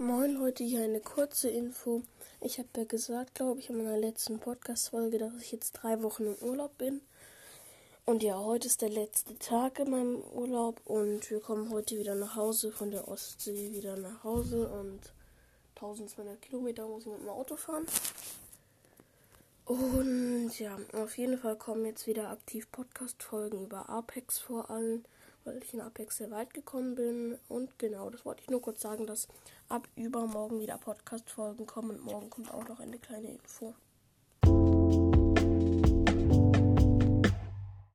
Moin Leute, hier eine kurze Info. Ich habe ja gesagt, glaube ich, in meiner letzten Podcast-Folge, dass ich jetzt drei Wochen im Urlaub bin. Und ja, heute ist der letzte Tag in meinem Urlaub und wir kommen heute wieder nach Hause, von der Ostsee wieder nach Hause und 1200 Kilometer muss ich mit dem Auto fahren. Und ja, auf jeden Fall kommen jetzt wieder aktiv Podcast-Folgen über Apex vor allem weil ich in Apex sehr weit gekommen bin. Und genau, das wollte ich nur kurz sagen, dass ab übermorgen wieder Podcast-Folgen kommen und morgen kommt auch noch eine kleine Info.